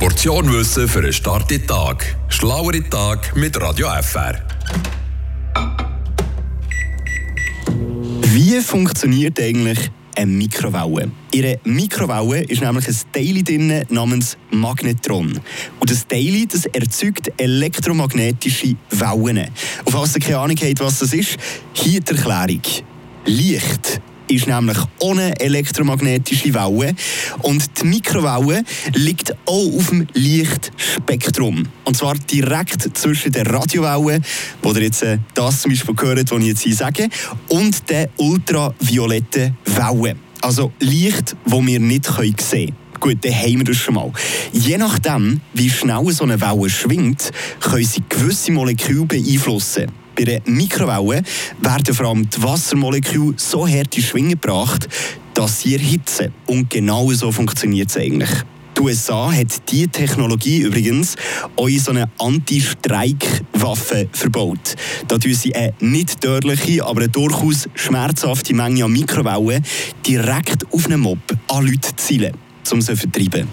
Portion Wissen für einen starken Tag. Schlauere Tag mit Radio FR. Wie funktioniert eigentlich eine Mikrowelle? Einer Mikrowelle ist nämlich ein Teil drin namens Magnetron. Und das Teil das erzeugt elektromagnetische Wellen. Auf was ihr keine Ahnung habt, was das ist, hier die Erklärung. Licht ist nämlich ohne elektromagnetische Welle und die Mikrowelle liegt auch auf dem Lichtspektrum. Und zwar direkt zwischen der Radiowelle, wo ihr jetzt äh, das zum Beispiel gehört, was ich jetzt hier sage, und der ultravioletten Welle. Also Licht, das wir nicht sehen können. Gut, dann haben wir das schon mal. Je nachdem, wie schnell so eine Welle schwingt, können sie gewisse Moleküle beeinflussen. Bei der Mikrowelle werden vor allem die Wassermoleküle so hart in Schwingen gebracht, dass sie erhitzen. Und genau so funktioniert es eigentlich. Die USA hat diese Technologie übrigens auch in so eine Anti-Streik-Waffe verbaut. Da tun sie eine nicht tödliche, aber eine durchaus schmerzhafte Menge an Mikrowellen direkt auf einen Mob an Leute zielen, um sie zu vertreiben.